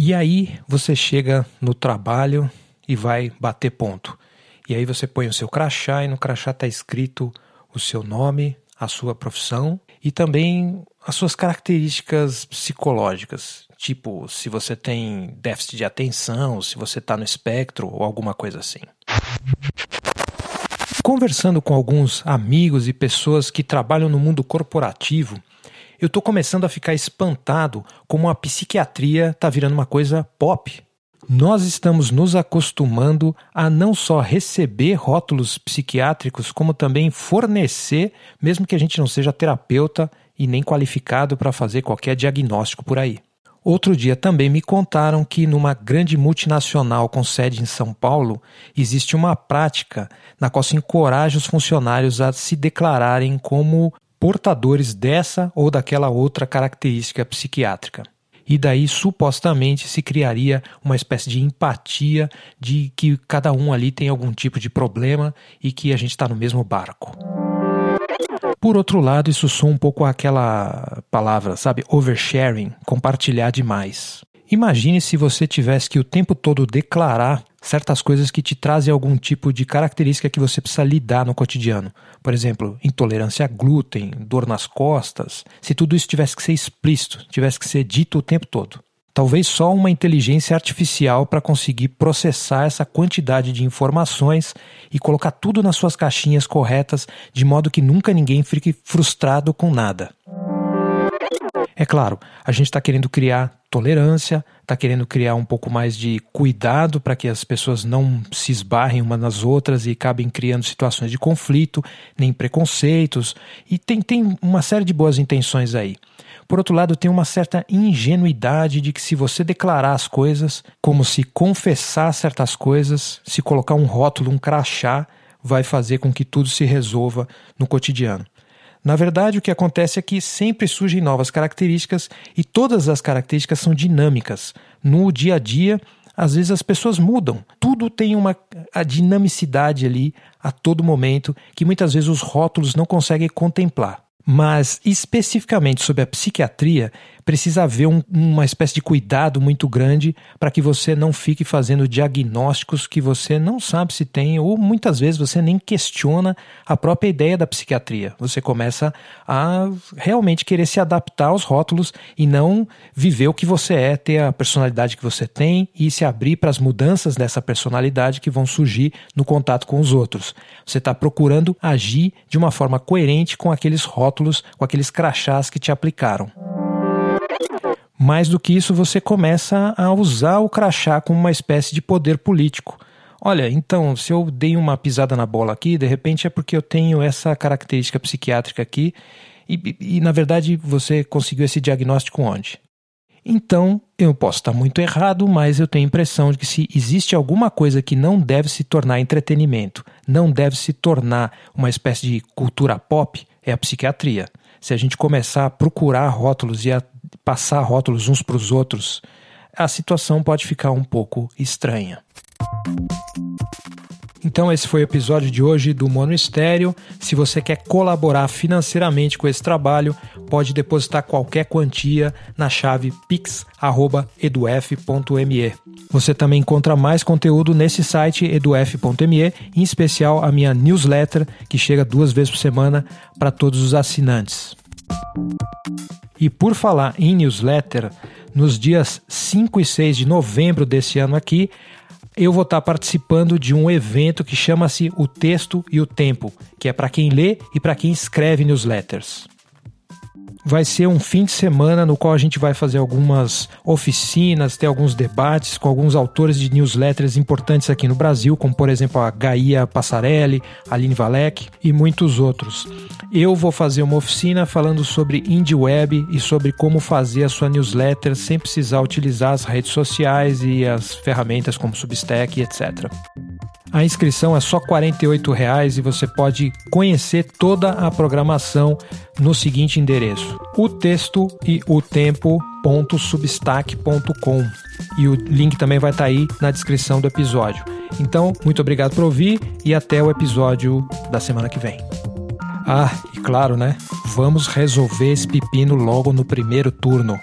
E aí você chega no trabalho e vai bater ponto. E aí você põe o seu crachá e no crachá está escrito o seu nome, a sua profissão e também as suas características psicológicas, tipo se você tem déficit de atenção, se você está no espectro ou alguma coisa assim. Conversando com alguns amigos e pessoas que trabalham no mundo corporativo, eu estou começando a ficar espantado como a psiquiatria está virando uma coisa pop. Nós estamos nos acostumando a não só receber rótulos psiquiátricos, como também fornecer, mesmo que a gente não seja terapeuta e nem qualificado para fazer qualquer diagnóstico por aí. Outro dia também me contaram que numa grande multinacional com sede em São Paulo existe uma prática na qual se encoraja os funcionários a se declararem como portadores dessa ou daquela outra característica psiquiátrica. E daí supostamente se criaria uma espécie de empatia de que cada um ali tem algum tipo de problema e que a gente está no mesmo barco. Por outro lado, isso soa um pouco aquela palavra, sabe, oversharing, compartilhar demais. Imagine se você tivesse que o tempo todo declarar certas coisas que te trazem algum tipo de característica que você precisa lidar no cotidiano. Por exemplo, intolerância a glúten, dor nas costas. Se tudo isso tivesse que ser explícito, tivesse que ser dito o tempo todo. Talvez só uma inteligência artificial para conseguir processar essa quantidade de informações e colocar tudo nas suas caixinhas corretas, de modo que nunca ninguém fique frustrado com nada. É claro, a gente está querendo criar tolerância, está querendo criar um pouco mais de cuidado para que as pessoas não se esbarrem umas nas outras e acabem criando situações de conflito, nem preconceitos, e tem, tem uma série de boas intenções aí. Por outro lado, tem uma certa ingenuidade de que se você declarar as coisas, como se confessar certas coisas, se colocar um rótulo, um crachá, vai fazer com que tudo se resolva no cotidiano. Na verdade, o que acontece é que sempre surgem novas características e todas as características são dinâmicas. No dia a dia, às vezes as pessoas mudam. Tudo tem uma a dinamicidade ali a todo momento que muitas vezes os rótulos não conseguem contemplar. Mas especificamente sobre a psiquiatria, precisa haver um, uma espécie de cuidado muito grande para que você não fique fazendo diagnósticos que você não sabe se tem, ou muitas vezes você nem questiona a própria ideia da psiquiatria. Você começa a realmente querer se adaptar aos rótulos e não viver o que você é, ter a personalidade que você tem e se abrir para as mudanças dessa personalidade que vão surgir no contato com os outros. Você está procurando agir de uma forma coerente com aqueles rótulos, com aqueles crachás que te aplicaram. Mais do que isso, você começa a usar o crachá como uma espécie de poder político. Olha, então, se eu dei uma pisada na bola aqui, de repente é porque eu tenho essa característica psiquiátrica aqui, e, e na verdade você conseguiu esse diagnóstico onde? Então, eu posso estar muito errado, mas eu tenho a impressão de que se existe alguma coisa que não deve se tornar entretenimento, não deve se tornar uma espécie de cultura pop, é a psiquiatria. Se a gente começar a procurar rótulos e a passar rótulos uns para os outros, a situação pode ficar um pouco estranha. Então esse foi o episódio de hoje do Mono Estéreo. Se você quer colaborar financeiramente com esse trabalho, pode depositar qualquer quantia na chave pix@eduf.me. Você também encontra mais conteúdo nesse site eduf.me, em especial a minha newsletter que chega duas vezes por semana para todos os assinantes. E por falar em newsletter, nos dias 5 e 6 de novembro desse ano aqui, eu vou estar participando de um evento que chama-se O Texto e o Tempo, que é para quem lê e para quem escreve newsletters vai ser um fim de semana no qual a gente vai fazer algumas oficinas, ter alguns debates com alguns autores de newsletters importantes aqui no Brasil, como por exemplo a Gaia Passarelli, Aline Valek e muitos outros. Eu vou fazer uma oficina falando sobre indie web e sobre como fazer a sua newsletter sem precisar utilizar as redes sociais e as ferramentas como Substack, etc. A inscrição é só R$ 48,00 e você pode conhecer toda a programação no seguinte endereço: o texto e o tempo.substack.com. E o link também vai estar tá aí na descrição do episódio. Então, muito obrigado por ouvir e até o episódio da semana que vem. Ah, e claro, né? Vamos resolver esse pepino logo no primeiro turno.